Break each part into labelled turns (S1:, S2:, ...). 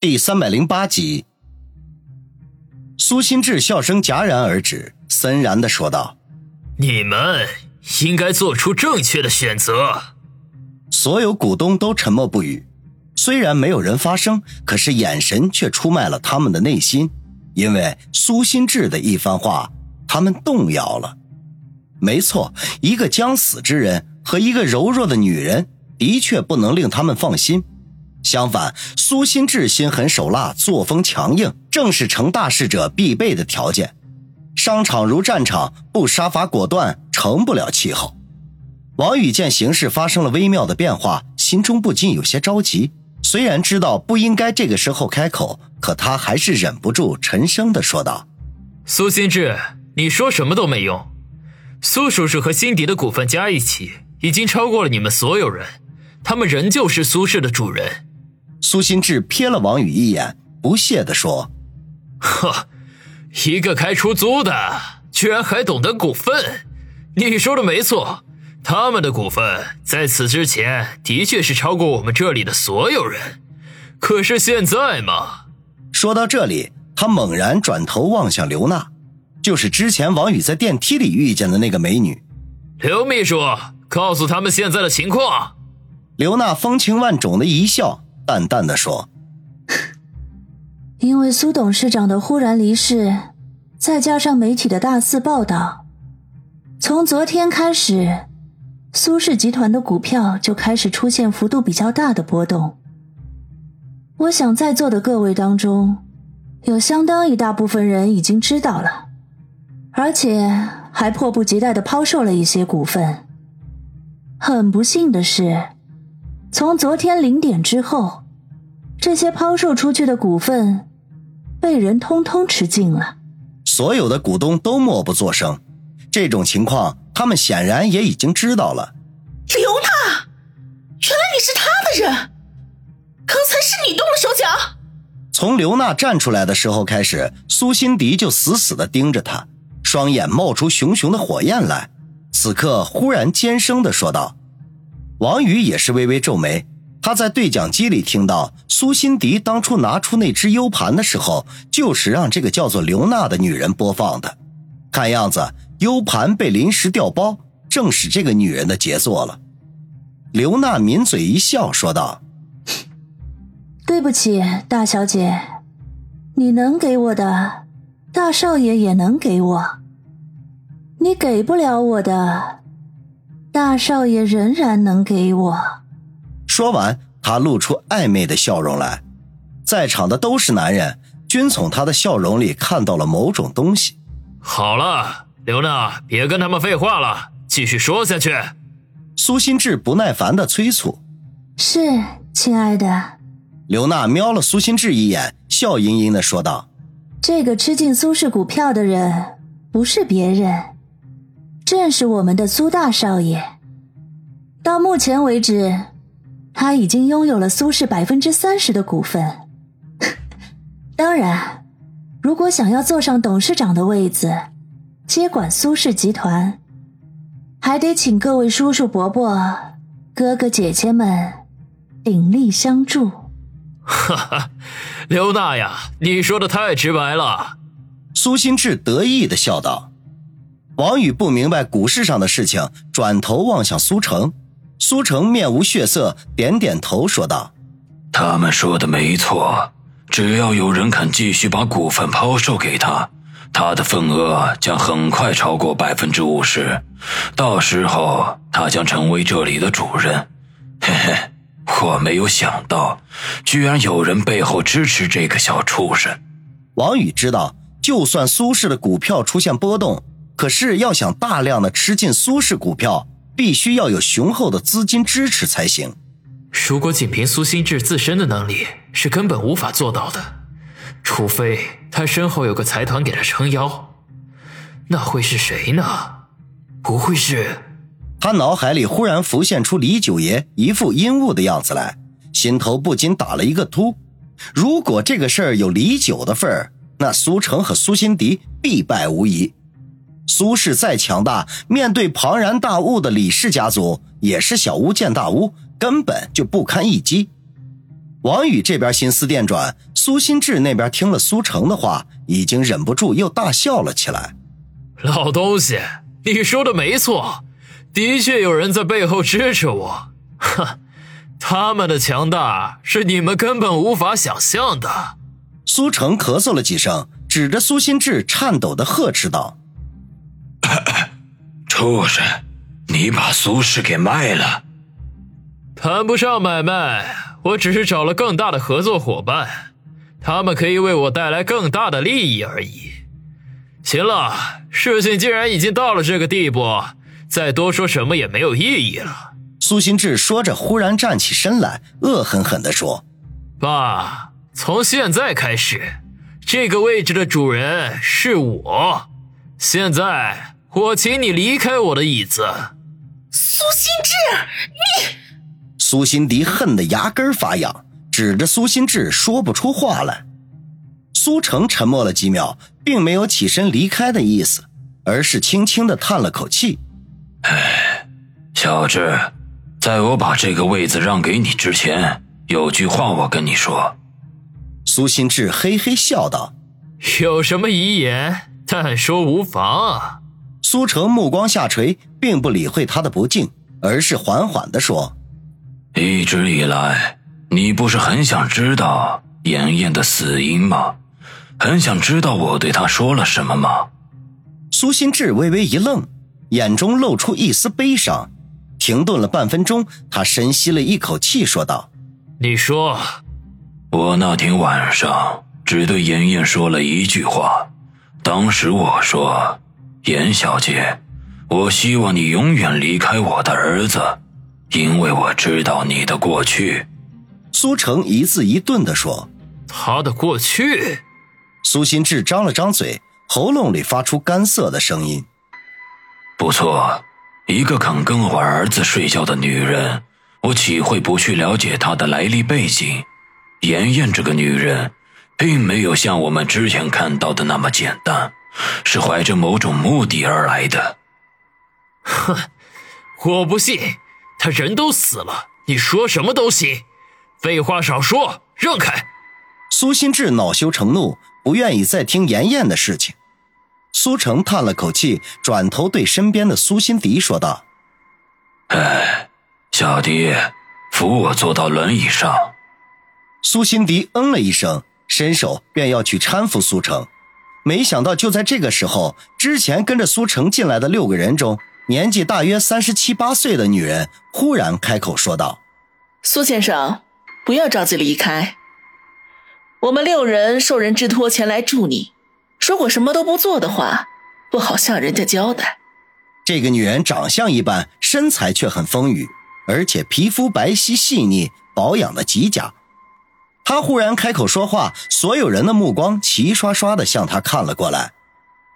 S1: 第三百零八集，苏新志笑声戛然而止，森然的说道：“
S2: 你们应该做出正确的选择。”
S1: 所有股东都沉默不语，虽然没有人发声，可是眼神却出卖了他们的内心，因为苏新志的一番话，他们动摇了。没错，一个将死之人和一个柔弱的女人，的确不能令他们放心。相反，苏心志心狠手辣，作风强硬，正是成大事者必备的条件。商场如战场，不杀伐果断，成不了气候。王宇见形势发生了微妙的变化，心中不禁有些着急。虽然知道不应该这个时候开口，可他还是忍不住沉声的说道：“
S2: 苏心志，你说什么都没用。苏叔叔和辛迪的股份加一起，已经超过了你们所有人，他们仍旧是苏氏的主人。”
S1: 苏心志瞥了王宇一眼，不屑地说：“
S2: 呵，一个开出租的，居然还懂得股份。你说的没错，他们的股份在此之前的确是超过我们这里的所有人。可是现在嘛……”
S1: 说到这里，他猛然转头望向刘娜，就是之前王宇在电梯里遇见的那个美女。
S2: 刘秘书，告诉他们现在的情况。
S1: 刘娜风情万种的一笑。淡淡的说：“
S3: 因为苏董事长的忽然离世，再加上媒体的大肆报道，从昨天开始，苏氏集团的股票就开始出现幅度比较大的波动。我想在座的各位当中，有相当一大部分人已经知道了，而且还迫不及待的抛售了一些股份。很不幸的是。”从昨天零点之后，这些抛售出去的股份被人通通吃尽了。
S1: 所有的股东都默不作声。这种情况，他们显然也已经知道了。
S4: 刘娜，原来你是他的人，刚才是你动了手脚。
S1: 从刘娜站出来的时候开始，苏辛迪就死死的盯着他，双眼冒出熊熊的火焰来。此刻，忽然尖声的说道。王宇也是微微皱眉，他在对讲机里听到苏辛迪当初拿出那只 U 盘的时候，就是让这个叫做刘娜的女人播放的。看样子 U 盘被临时调包，正是这个女人的杰作了。刘娜抿嘴一笑，说道：“
S3: 对不起，大小姐，你能给我的，大少爷也能给我；你给不了我的。”大少爷仍然能给我。
S1: 说完，他露出暧昧的笑容来。在场的都是男人，均从他的笑容里看到了某种东西。
S2: 好了，刘娜，别跟他们废话了，继续说下去。
S1: 苏心志不耐烦的催促。
S3: 是，亲爱的。
S1: 刘娜瞄了苏心志一眼，笑盈盈的说道：“
S3: 这个吃进苏氏股票的人，不是别人。”正是我们的苏大少爷。到目前为止，他已经拥有了苏氏百分之三十的股份。当然，如果想要坐上董事长的位子，接管苏氏集团，还得请各位叔叔伯伯、哥哥姐姐们鼎力相助。
S2: 哈哈，刘大呀，你说的太直白了。
S1: 苏新志得意的笑道。王宇不明白股市上的事情，转头望向苏成。苏成面无血色，点点头说道：“
S5: 他们说的没错，只要有人肯继续把股份抛售给他，他的份额将很快超过百分之五十。到时候，他将成为这里的主人。嘿嘿，我没有想到，居然有人背后支持这个小畜生。”
S1: 王宇知道，就算苏氏的股票出现波动。可是要想大量的吃进苏氏股票，必须要有雄厚的资金支持才行。
S2: 如果仅凭苏新志自身的能力，是根本无法做到的。除非他身后有个财团给他撑腰，那会是谁呢？不会是？
S1: 他脑海里忽然浮现出李九爷一副阴雾的样子来，心头不禁打了一个突。如果这个事儿有李九的份儿，那苏成和苏辛迪必败无疑。苏氏再强大，面对庞然大物的李氏家族，也是小巫见大巫，根本就不堪一击。王宇这边心思电转，苏新志那边听了苏成的话，已经忍不住又大笑了起来。
S2: 老东西，你说的没错，的确有人在背后支持我。哼，他们的强大是你们根本无法想象的。
S1: 苏成咳嗽了几声，指着苏新志，颤抖的呵斥道：“
S5: 畜生，你把苏氏给卖了？
S2: 谈不上买卖，我只是找了更大的合作伙伴。”他们可以为我带来更大的利益而已。行了，事情既然已经到了这个地步，再多说什么也没有意义了。
S1: 苏新志说着，忽然站起身来，恶狠狠地说：“
S2: 爸，从现在开始，这个位置的主人是我。现在，我请你离开我的椅子。”
S4: 苏心志，你……
S1: 苏心迪恨得牙根发痒。指着苏心志说不出话来，苏成沉默了几秒，并没有起身离开的意思，而是轻轻的叹了口气：“
S5: 哎，小志，在我把这个位子让给你之前，有句话我跟你说。”
S1: 苏心志嘿嘿笑道：“
S2: 有什么遗言，但说无妨。”
S1: 苏成目光下垂，并不理会他的不敬，而是缓缓的说：“
S5: 一直以来。”你不是很想知道妍妍的死因吗？很想知道我对她说了什么吗？
S1: 苏心志微微一愣，眼中露出一丝悲伤，停顿了半分钟，他深吸了一口气，说道：“
S2: 你说，
S5: 我那天晚上只对妍妍说了一句话。当时我说，严小姐，我希望你永远离开我的儿子，因为我知道你的过去。”
S1: 苏成一字一顿地说：“
S2: 他的过去。”
S1: 苏心志张了张嘴，喉咙里发出干涩的声音。
S5: 不错，一个肯跟我儿子睡觉的女人，我岂会不去了解她的来历背景？妍妍这个女人，并没有像我们之前看到的那么简单，是怀着某种目的而来的。
S2: 哼，我不信，他人都死了，你说什么都行。废话少说，让开！
S1: 苏心志恼羞成怒，不愿意再听妍妍的事情。苏成叹了口气，转头对身边的苏心迪说道：“
S5: 哎，小迪，扶我坐到轮椅上。”
S1: 苏心迪嗯了一声，伸手便要去搀扶苏成，没想到就在这个时候，之前跟着苏成进来的六个人中，年纪大约三十七八岁的女人忽然开口说道：“
S4: 苏先生。”不要着急离开。我们六人受人之托前来助你，如果什么都不做的话，不好向人家交代。
S1: 这个女人长相一般，身材却很丰腴，而且皮肤白皙细腻，保养的极佳。她忽然开口说话，所有人的目光齐刷刷的向他看了过来，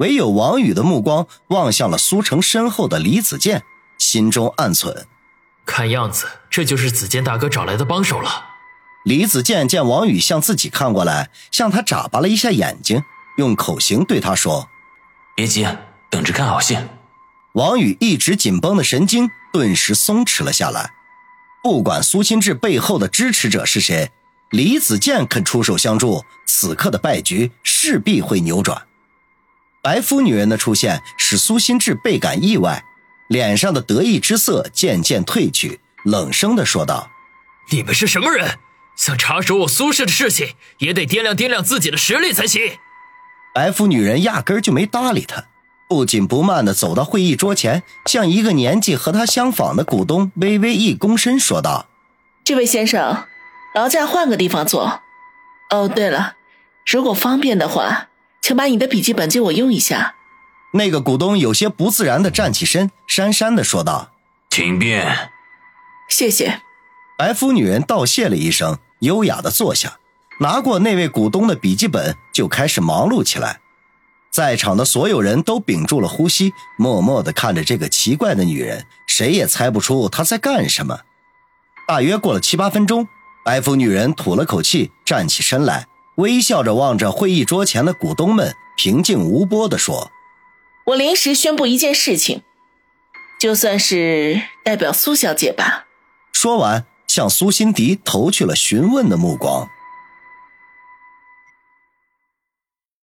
S1: 唯有王宇的目光望向了苏成身后的李子健，心中暗忖：
S2: 看样子这就是子健大哥找来的帮手了。
S1: 李子健见王宇向自己看过来，向他眨巴了一下眼睛，用口型对他说：“
S5: 别急，等着看好戏。”
S1: 王宇一直紧绷的神经顿时松弛了下来。不管苏清志背后的支持者是谁，李子健肯出手相助，此刻的败局势必会扭转。白肤女人的出现使苏心志倍感意外，脸上的得意之色渐渐褪去，冷声的说道：“
S2: 你们是什么人？”想插手我苏氏的事情，也得掂量掂量自己的实力才行。
S1: 白肤女人压根就没搭理他，不紧不慢的走到会议桌前，向一个年纪和他相仿的股东微微一躬身，说道：“
S4: 这位先生，劳驾换个地方坐。哦，对了，如果方便的话，请把你的笔记本借我用一下。”
S1: 那个股东有些不自然的站起身，讪讪的说道：“
S5: 请便。”
S4: 谢谢。
S1: 白肤女人道谢了一声，优雅的坐下，拿过那位股东的笔记本，就开始忙碌起来。在场的所有人都屏住了呼吸，默默的看着这个奇怪的女人，谁也猜不出她在干什么。大约过了七八分钟，白肤女人吐了口气，站起身来，微笑着望着会议桌前的股东们，平静无波地说：“
S4: 我临时宣布一件事情，就算是代表苏小姐吧。”
S1: 说完。向苏辛迪投去了询问的目光。